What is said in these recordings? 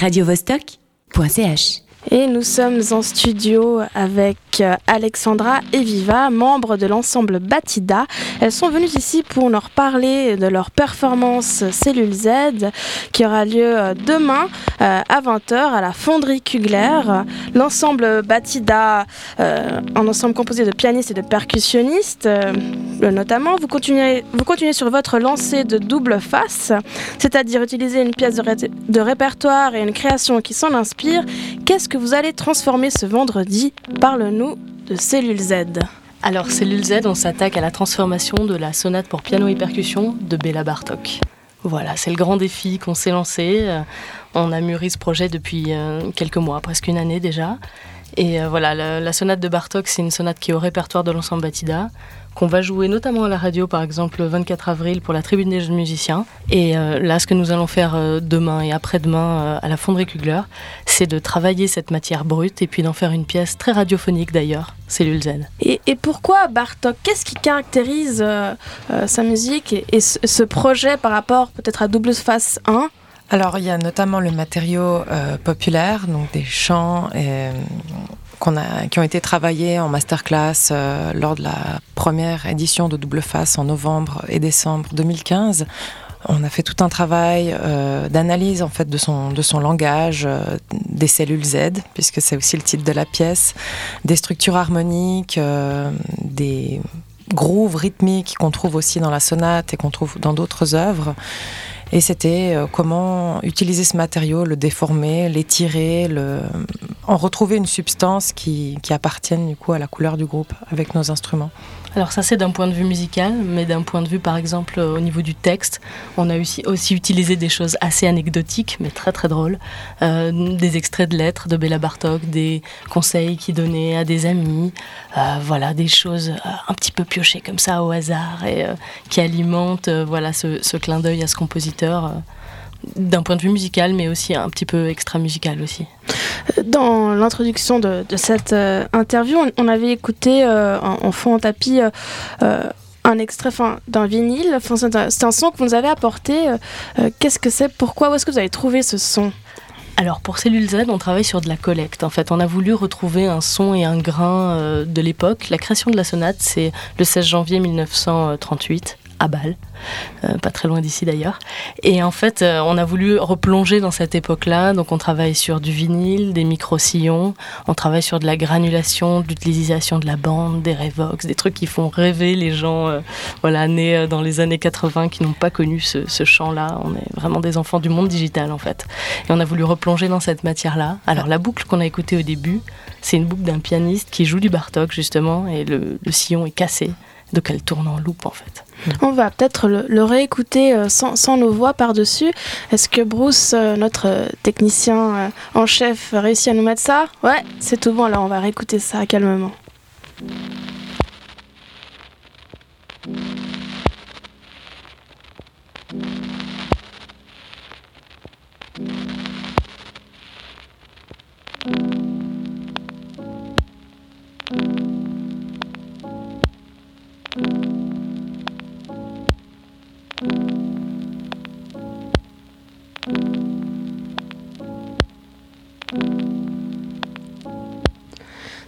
radiovostok.ch. Et nous sommes en studio avec euh, Alexandra et Viva, membres de l'ensemble Batida. Elles sont venues ici pour nous reparler de leur performance Cellule Z qui aura lieu euh, demain euh, à 20h à la Fonderie Kugler. L'ensemble Batida, un ensemble composé de pianistes et de percussionnistes notamment, vous continuez, sur votre lancée de double face, c'est-à-dire utiliser une pièce de, de répertoire et une création qui s'en inspire. Qu'est-ce que vous allez transformer ce vendredi? Parle-nous de Cellule Z. Alors, Cellule Z, on s'attaque à la transformation de la sonate pour piano et percussion de Béla Bartok. Voilà, c'est le grand défi qu'on s'est lancé. Euh, on a mûri ce projet depuis euh, quelques mois, presque une année déjà. Et euh, voilà, la, sonate de Bartok, c'est une sonate qui est au répertoire de l'ensemble Batida, qu'on va jouer notamment à la radio, par exemple, le 24 avril pour la tribune des jeunes musiciens. Et euh, là, ce que nous allons faire euh, demain et après-demain à la Fonderie Kugler, c'est de travailler cette matière brute et puis d'en faire une pièce très radiophonique d'ailleurs, Cellule Z. Et, pourquoi Bartok? Qu'est-ce qui caractérise sa musique et, ce, ce projet par rapport peut-être à Double Face 1 alors, il y a notamment le matériau euh, populaire, donc des chants euh, qui ont été travaillés en masterclass euh, lors de la première édition de Double Face en novembre et décembre 2015. On a fait tout un travail d'analyse en fait de son, de son langage, des cellules Z, puisque c'est aussi le titre de la pièce, des structures harmoniques, des grooves rythmiques qu'on trouve aussi dans la sonate et qu'on trouve dans d'autres œuvres. Et c'était euh, comment utiliser ce matériau, le déformer, l'étirer, en retrouver une substance qui, qui appartienne du coup à la couleur du groupe avec nos instruments. Alors ça c'est d'un point de vue musical, mais d'un point de vue par exemple euh, au niveau du texte, on a aussi, utilisé des choses assez anecdotiques, mais très très drôles, euh, des extraits de lettres de Béla Bartok, des conseils qu'il donnait à des amis, euh, voilà des choses un petit peu piochées comme ça au hasard et qui alimentent voilà ce clin d'œil à ce compositeur d'un point de vue musical, mais aussi un petit peu extra-musical aussi. Dans l'introduction de, cette euh, interview, on, avait écouté euh, en, fond en tapis euh, un extrait d'un vinyle. c'est un son que vous nous avez apporté. Qu'est-ce que c'est Pourquoi Où est-ce que vous avez trouvé ce son? Alors pour Cellule Z, on travaille sur de la collecte. En fait, on a voulu retrouver un son et un grain de l'époque. La création de la sonate, c'est le 16 janvier 1938 à Bâle, euh, pas très loin d'ici d'ailleurs. Et en fait, euh, on a voulu replonger dans cette époque-là. Donc, on travaille sur du vinyle, des micro-sillons, on travaille sur de la granulation, de l'utilisation de la bande, des Revox, des trucs qui font rêver les gens euh, voilà, nés dans les années 80 qui n'ont pas connu ce, ce champ-là. On est vraiment des enfants du monde digital en fait. Et on a voulu replonger dans cette matière-là. Alors, la boucle qu'on a écoutée au début, c'est une boucle d'un pianiste qui joue du Bartok justement, et le, le sillon est cassé donc elle tourne en loupe en fait. On va peut-être le, réécouter euh, sans, nos voix par-dessus. Est-ce que Bruce, euh, notre euh, technicien en chef, réussit à nous mettre ça? Ouais, c'est tout bon, alors on va réécouter ça calmement.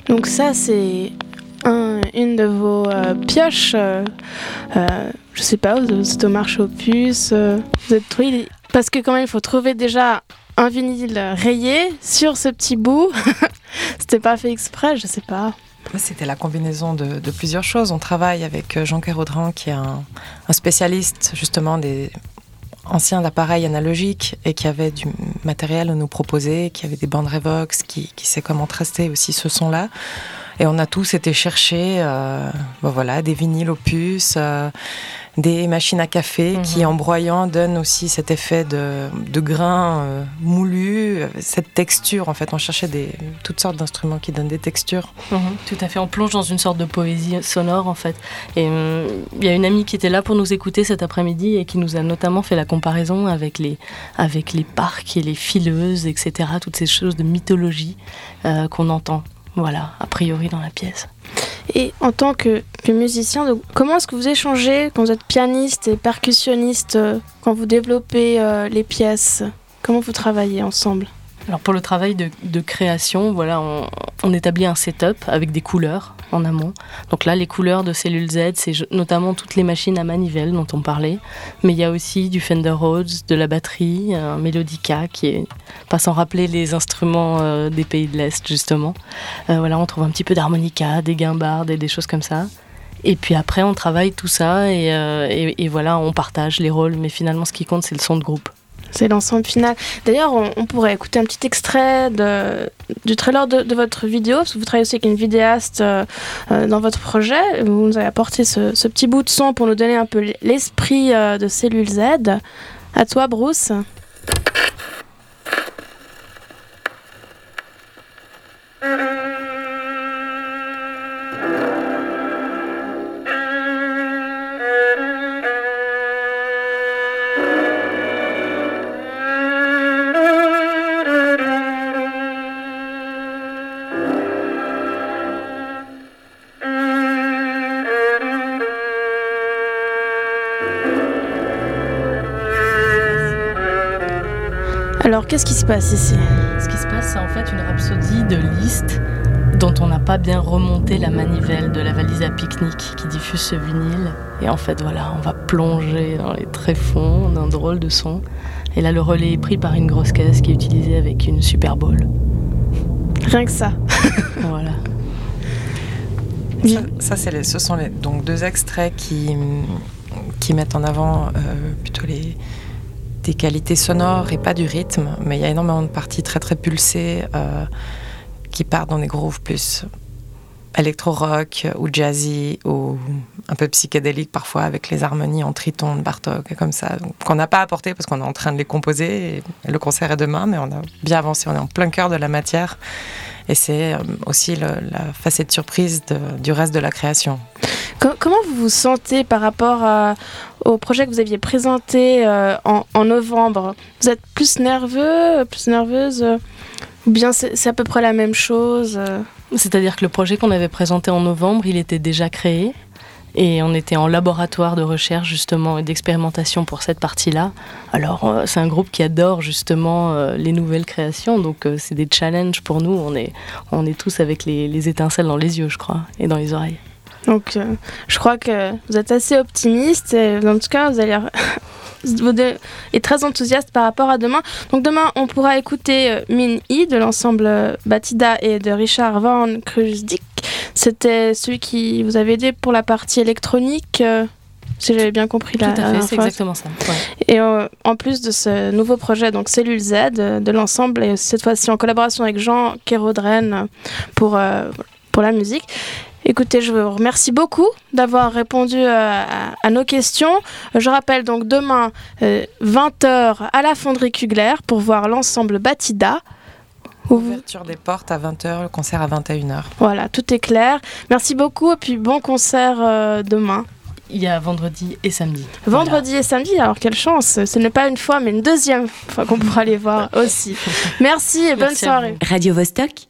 Donc ça, c'est une de vos euh, pioches. Euh, euh, je sais pas, vous êtes au marché aux puces, vous êtes trouvé... Parce que quand même, il faut trouver déjà un vinyle rayé sur ce petit bout. C'était pas fait exprès, je sais pas. C'était la combinaison de, plusieurs choses. On travaille avec Jean-Pierre Audran, qui est un, spécialiste justement des anciens appareils analogiques et qui avait du matériel à nous proposer, qui avait des bandes Revox, qui, sait comment traiter aussi ce son-là. Et on a tous été chercher euh, ben voilà, des vinyles opus, euh, des machines à café qui, mhm. en broyant, donnent aussi cet effet de, de grain euh, moulu, cette texture. En fait, on cherchait des, toutes sortes d'instruments qui donnent des textures. Mhm. tout à fait. On plonge dans une sorte de poésie sonore, en fait. Et il y a une amie qui était là pour nous écouter cet après-midi et qui nous a notamment fait la comparaison avec les, avec les parcs et les fileuses, etc. Toutes ces choses de mythologie qu'on entend voilà, a priori dans la pièce. Et en tant que, musicien, comment est-ce que vous échangez quand vous êtes pianiste et percussionniste, euh, quand vous développez euh, les pièces? Comment vous travaillez ensemble? Alors pour le travail de, création, voilà, on, établit un setup avec des couleurs en amont. Donc là, les couleurs de Cellule Z, c'est notamment toutes les machines à manivelle dont on parlait, mais il y a aussi du Fender Rhodes, de la batterie, un Melodica qui est pas sans rappeler les instruments euh, des pays de l'Est justement. Euh, voilà, on trouve un petit peu d'harmonica, des guimbardes et des choses comme ça. Et puis après, on travaille tout ça et, euh, et voilà, on partage les rôles, mais finalement, ce qui compte, c'est le son de groupe. C'est l'ensemble final. D'ailleurs, on, pourrait écouter un petit extrait du trailer de, votre vidéo, parce que vous travaillez aussi avec une vidéaste euh, euh, dans votre projet. Vous nous avez apporté ce, petit bout de son pour nous donner un peu l'esprit euh, de Cellule Z. À toi, Bruce. Alors, qu'est-ce qui se passe ici? Ce qui se passe, c'est en fait une rhapsodie de Liszt dont on n'a pas bien remonté la manivelle de la valise à pique-nique qui diffuse ce vinyle. Et en fait, voilà, on va plonger dans les tréfonds d'un drôle de son. Et là, le relais est pris par une grosse caisse qui est utilisée avec une Super Bowl. Rien que ça. voilà. Ça, c'est ce sont les, donc deux extraits qui, qui mettent en avant euh, plutôt les, des qualités sonores et pas du rythme, mais il y a énormément de parties très très pulsées euh, qui partent dans des grooves plus électro-rock ou jazzy ou un peu psychédélique parfois avec les harmonies en triton de Bartok et comme ça, qu'on n'a pas apporté parce qu'on est en train de les composer le concert est demain, mais on a bien avancé, on est en plein cœur de la matière et c'est euh, aussi la facette surprise du reste de la création. Comment vous vous sentez par rapport au projet que vous aviez présenté euh, en, novembre? Vous êtes plus nerveux, plus nerveuse Ou bien c'est à peu près la même chose C'est-à-dire que le projet qu'on avait présenté en novembre, il était déjà créé et on était en laboratoire de recherche justement et d'expérimentation pour cette partie-là. Alors euh, c'est un groupe qui adore justement euh, les nouvelles créations, donc c'est des challenges pour nous. On est, on est tous avec les étincelles dans les yeux, je crois, et dans les oreilles. Donc, euh, je crois que vous êtes assez optimiste. Et, en tout cas, vous allez est très enthousiaste par rapport à demain. Donc demain, on pourra écouter euh, Min I de l'ensemble euh, Batida et de Richard Van Kruzdik. C'était celui qui vous avait aidé pour la partie électronique. si j'avais bien compris la, Tout à fait, c'est exactement ça. Et en plus de ce nouveau projet, donc Cellule Z de l'ensemble, et cette fois-ci en collaboration avec Jean Kérodren pour, pour la musique. Écoutez, je vous remercie beaucoup d'avoir répondu euh, à, nos questions. Je rappelle donc demain, 20h euh, à la Fonderie Kugler pour voir l'ensemble Batida. Ouverture des portes à 20h, le concert à 21h. Voilà, tout est clair. Merci beaucoup et puis bon concert euh, demain. Il y a vendredi et samedi. Vendredi et samedi, alors quelle chance. Ce n'est pas une fois, mais une deuxième fois qu'on pourra les voir aussi. Merci et bonne soirée. Radio -Vostok